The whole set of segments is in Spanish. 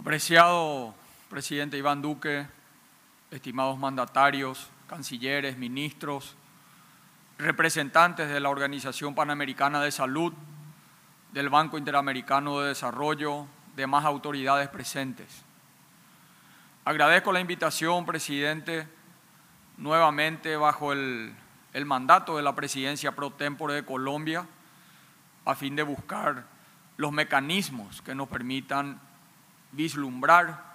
Apreciado presidente Iván Duque, estimados mandatarios, cancilleres, ministros, representantes de la Organización Panamericana de Salud, del Banco Interamericano de Desarrollo, demás autoridades presentes. Agradezco la invitación, presidente, nuevamente bajo el, el mandato de la presidencia pro tempore de Colombia, a fin de buscar los mecanismos que nos permitan vislumbrar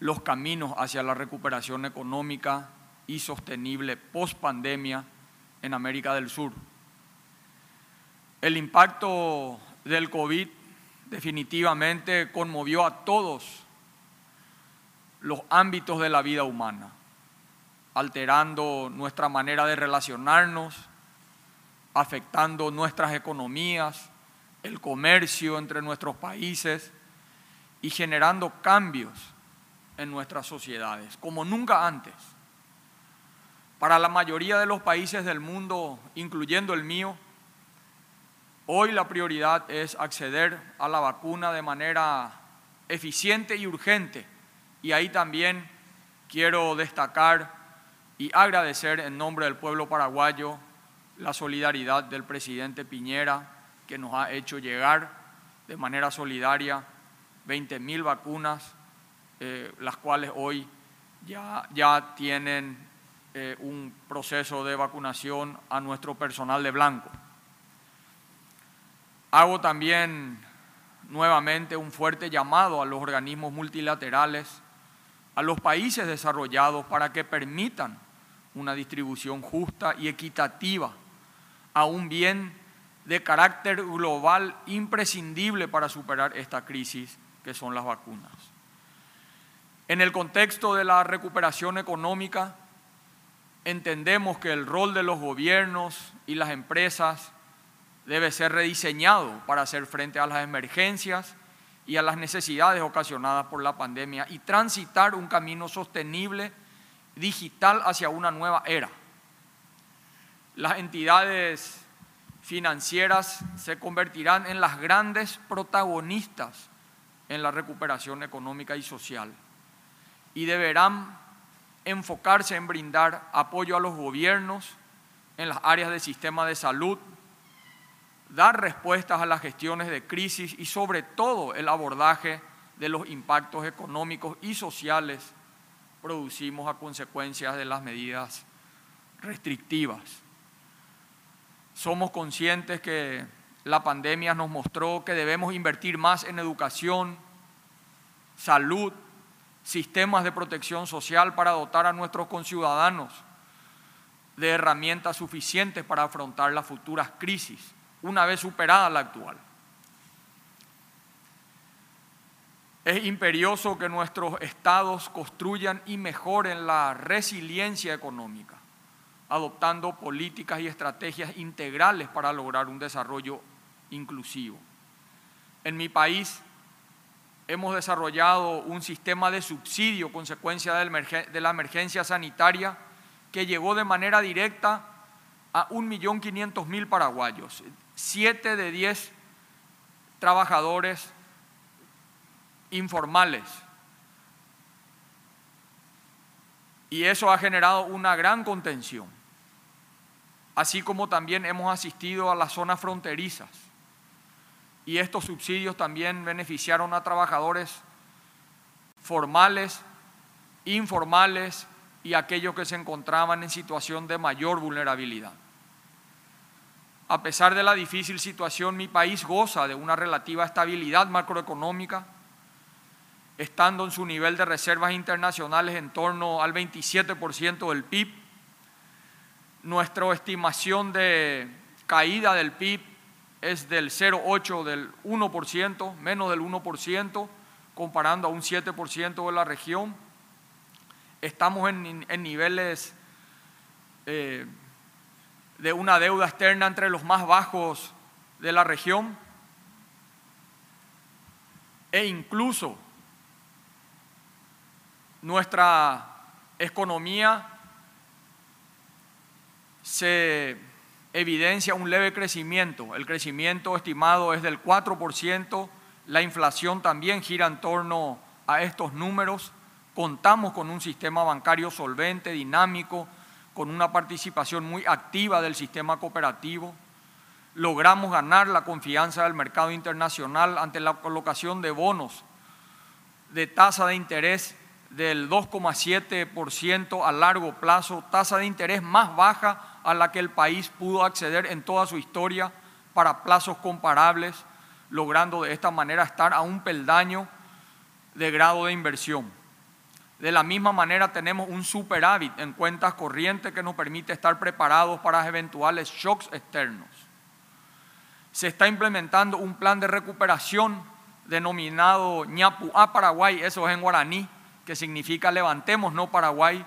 los caminos hacia la recuperación económica y sostenible post pandemia en América del Sur. El impacto del COVID definitivamente conmovió a todos los ámbitos de la vida humana, alterando nuestra manera de relacionarnos, afectando nuestras economías, el comercio entre nuestros países y generando cambios en nuestras sociedades, como nunca antes. Para la mayoría de los países del mundo, incluyendo el mío, hoy la prioridad es acceder a la vacuna de manera eficiente y urgente. Y ahí también quiero destacar y agradecer en nombre del pueblo paraguayo la solidaridad del presidente Piñera, que nos ha hecho llegar de manera solidaria 20 mil vacunas, eh, las cuales hoy ya, ya tienen eh, un proceso de vacunación a nuestro personal de blanco. Hago también nuevamente un fuerte llamado a los organismos multilaterales, a los países desarrollados para que permitan una distribución justa y equitativa a un bien de carácter global imprescindible para superar esta crisis que son las vacunas. En el contexto de la recuperación económica, entendemos que el rol de los gobiernos y las empresas debe ser rediseñado para hacer frente a las emergencias y a las necesidades ocasionadas por la pandemia y transitar un camino sostenible digital hacia una nueva era. Las entidades financieras se convertirán en las grandes protagonistas en la recuperación económica y social y deberán enfocarse en brindar apoyo a los gobiernos en las áreas del sistema de salud, dar respuestas a las gestiones de crisis y sobre todo el abordaje de los impactos económicos y sociales producimos a consecuencia de las medidas restrictivas. Somos conscientes que la pandemia nos mostró que debemos invertir más en educación, salud, sistemas de protección social para dotar a nuestros conciudadanos de herramientas suficientes para afrontar las futuras crisis, una vez superada la actual. Es imperioso que nuestros estados construyan y mejoren la resiliencia económica, adoptando políticas y estrategias integrales para lograr un desarrollo inclusivo. En mi país hemos desarrollado un sistema de subsidio consecuencia de la emergencia sanitaria que llegó de manera directa a 1.500.000 paraguayos, 7 de 10 trabajadores informales. Y eso ha generado una gran contención, así como también hemos asistido a las zonas fronterizas y estos subsidios también beneficiaron a trabajadores formales, informales y aquellos que se encontraban en situación de mayor vulnerabilidad. A pesar de la difícil situación, mi país goza de una relativa estabilidad macroeconómica, estando en su nivel de reservas internacionales en torno al 27% del PIB. Nuestra estimación de caída del PIB es del 0,8 del 1%, menos del 1%, comparando a un 7% de la región. Estamos en, niveles eh, de una deuda externa entre los más bajos de la región e incluso nuestra economía se evidencia un leve crecimiento. El crecimiento estimado es del 4%, la inflación también gira en torno a estos números, contamos con un sistema bancario solvente, dinámico, con una participación muy activa del sistema cooperativo. Logramos ganar la confianza del mercado internacional ante la colocación de bonos de tasa de interés del 2,7% a largo plazo, tasa de interés más baja a la que el país pudo acceder en toda su historia para plazos comparables, logrando de esta manera estar a un peldaño de grado de inversión. De la misma manera tenemos un superávit en cuentas corrientes que nos permite estar preparados para eventuales shocks externos. Se está implementando un plan de recuperación denominado ñapu a Paraguay, eso es en guaraní, que significa levantemos no Paraguay,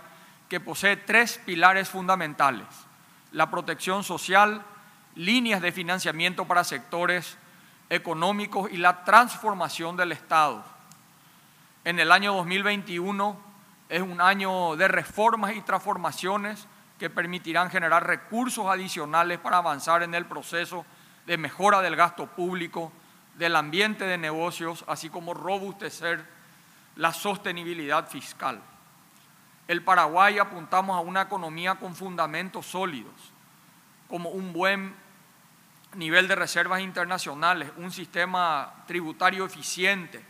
que posee tres pilares fundamentales. La protección social, líneas de financiamiento para sectores económicos y la transformación del Estado. En el año 2021 es un año de reformas y transformaciones que permitirán generar recursos adicionales para avanzar en el proceso de mejora del gasto público, del ambiente de negocios, así como robustecer la sostenibilidad fiscal. El Paraguay apuntamos a una economía con fundamentos sólidos, como un buen nivel de reservas internacionales, un sistema tributario eficiente,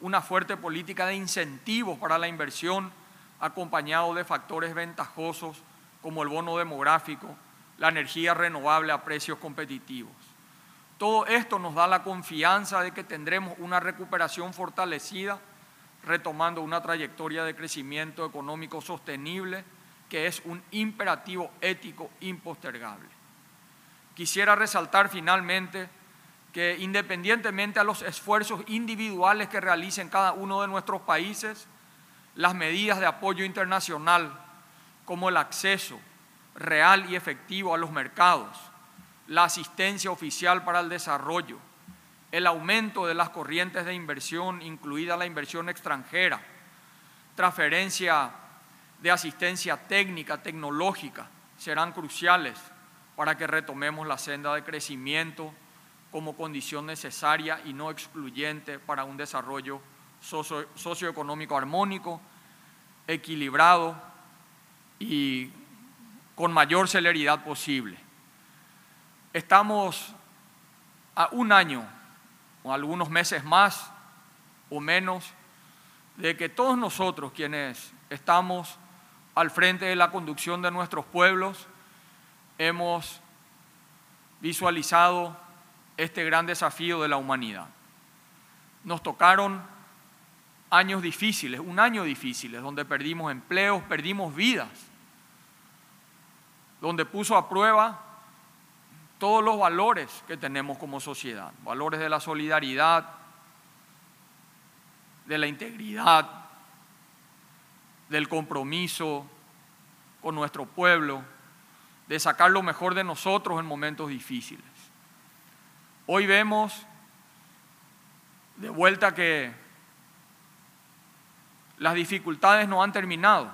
una fuerte política de incentivos para la inversión acompañado de factores ventajosos como el bono demográfico, la energía renovable a precios competitivos. Todo esto nos da la confianza de que tendremos una recuperación fortalecida, retomando una trayectoria de crecimiento económico sostenible, que es un imperativo ético impostergable. Quisiera resaltar finalmente que independientemente a los esfuerzos individuales que realicen cada uno de nuestros países, las medidas de apoyo internacional, como el acceso real y efectivo a los mercados, la asistencia oficial para el desarrollo, el aumento de las corrientes de inversión, incluida la inversión extranjera, transferencia de asistencia técnica, tecnológica, serán cruciales para que retomemos la senda de crecimiento como condición necesaria y no excluyente para un desarrollo socioeconómico armónico, equilibrado y con mayor celeridad posible. Estamos a un año algunos meses más o menos de que todos nosotros quienes estamos al frente de la conducción de nuestros pueblos hemos visualizado este gran desafío de la humanidad. Nos tocaron años difíciles, un año difícil, donde perdimos empleos, perdimos vidas, donde puso a prueba todos los valores que tenemos como sociedad, valores de la solidaridad, de la integridad, del compromiso con nuestro pueblo, de sacar lo mejor de nosotros en momentos difíciles. Hoy vemos de vuelta que las dificultades no han terminado.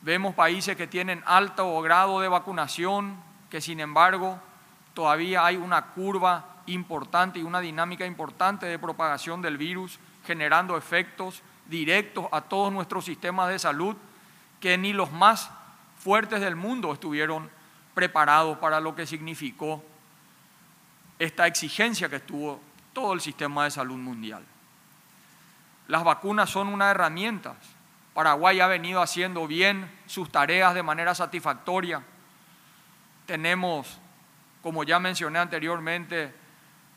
Vemos países que tienen alto grado de vacunación, que sin embargo todavía hay una curva importante y una dinámica importante de propagación del virus, generando efectos directos a todos nuestros sistemas de salud que ni los más fuertes del mundo estuvieron preparados para lo que significó esta exigencia que tuvo todo el sistema de salud mundial. Las vacunas son una herramienta. Paraguay ha venido haciendo bien sus tareas de manera satisfactoria. Tenemos, como ya mencioné anteriormente,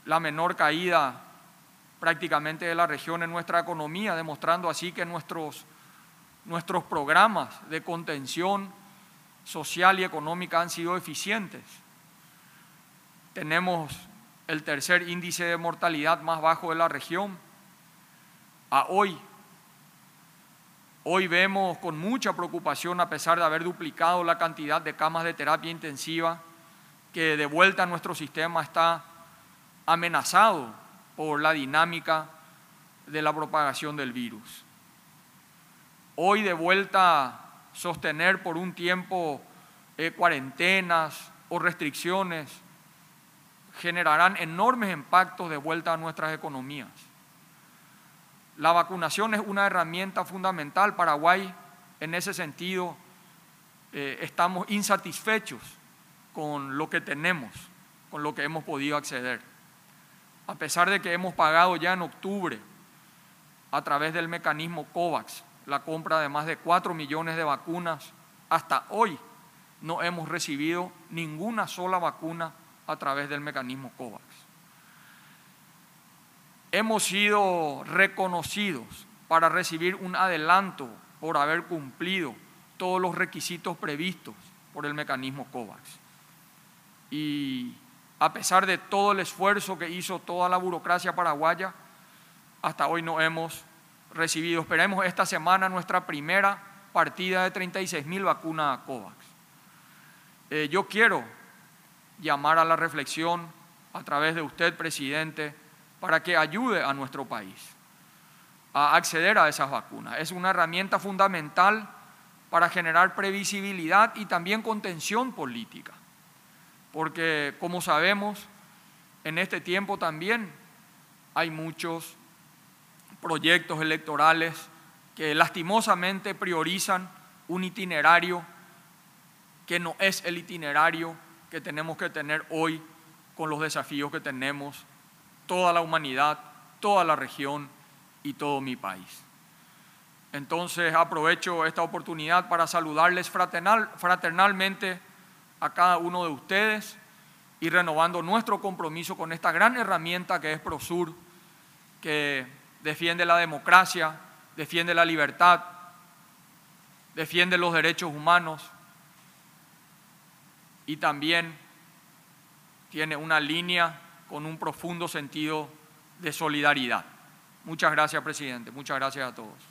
la menor caída prácticamente de la región en nuestra economía, demostrando así que nuestros, nuestros programas de contención social y económica han sido eficientes. Tenemos el tercer índice de mortalidad más bajo de la región a hoy. Hoy vemos con mucha preocupación, a pesar de haber duplicado la cantidad de camas de terapia intensiva, que de vuelta nuestro sistema está amenazado por la dinámica de la propagación del virus. Hoy de vuelta sostener por un tiempo eh, cuarentenas o restricciones generarán enormes impactos de vuelta a nuestras economías La vacunación es una herramienta fundamental. Paraguay, en ese sentido, eh, estamos insatisfechos con lo que tenemos, con lo que hemos podido acceder. A pesar de que hemos pagado ya en octubre, a través del mecanismo COVAX, la compra de más de 4 millones de vacunas, hasta hoy no hemos recibido ninguna sola vacuna a través del mecanismo COVAX hemos sido reconocidos para recibir un adelanto por haber cumplido todos los requisitos previstos por el mecanismo COVAX. Y a pesar de todo el esfuerzo que hizo toda la burocracia paraguaya, hasta hoy no hemos recibido. Esperemos esta semana nuestra primera partida de 36 mil vacunas COVAX. Eh, yo quiero llamar a la reflexión a través de usted, presidente, para que ayude a nuestro país a acceder a esas vacunas. Es una herramienta fundamental para generar previsibilidad y también contención política, porque como sabemos, en este tiempo también hay muchos proyectos electorales que lastimosamente priorizan un itinerario que no es el itinerario que tenemos que tener hoy con los desafíos que tenemos toda la humanidad, toda la región y todo mi país. Entonces aprovecho esta oportunidad para saludarles fraternal, fraternalmente a cada uno de ustedes y renovando nuestro compromiso con esta gran herramienta que es Prosur, que defiende la democracia, defiende la libertad, defiende los derechos humanos y también tiene una línea con un profundo sentido de solidaridad. Muchas gracias, presidente. Muchas gracias a todos.